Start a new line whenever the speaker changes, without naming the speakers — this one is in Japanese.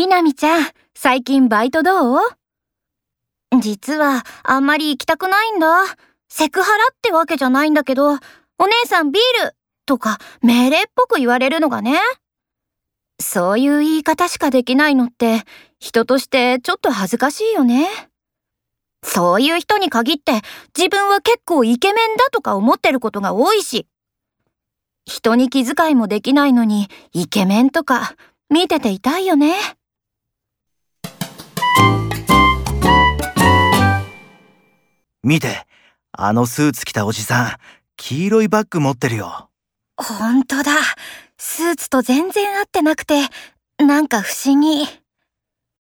みなみちゃん、最近バイトどう？実は、あんまり行きたくないんだ。セクハラってわけじゃないんだけど、お姉さんビールとか命令っぽく言われるのがね。そういう言い方しかできないのって、人としてちょっと恥ずかしいよね。そういう人に限って自分は結構イケメンだとか思ってることが多いし。人に気遣いもできないのにイケメンとか見てて痛いよね。
見て、あのスーツ着たおじさん、黄色いバッグ持ってるよ。
ほんとだ。スーツと全然合ってなくて、なんか不思議。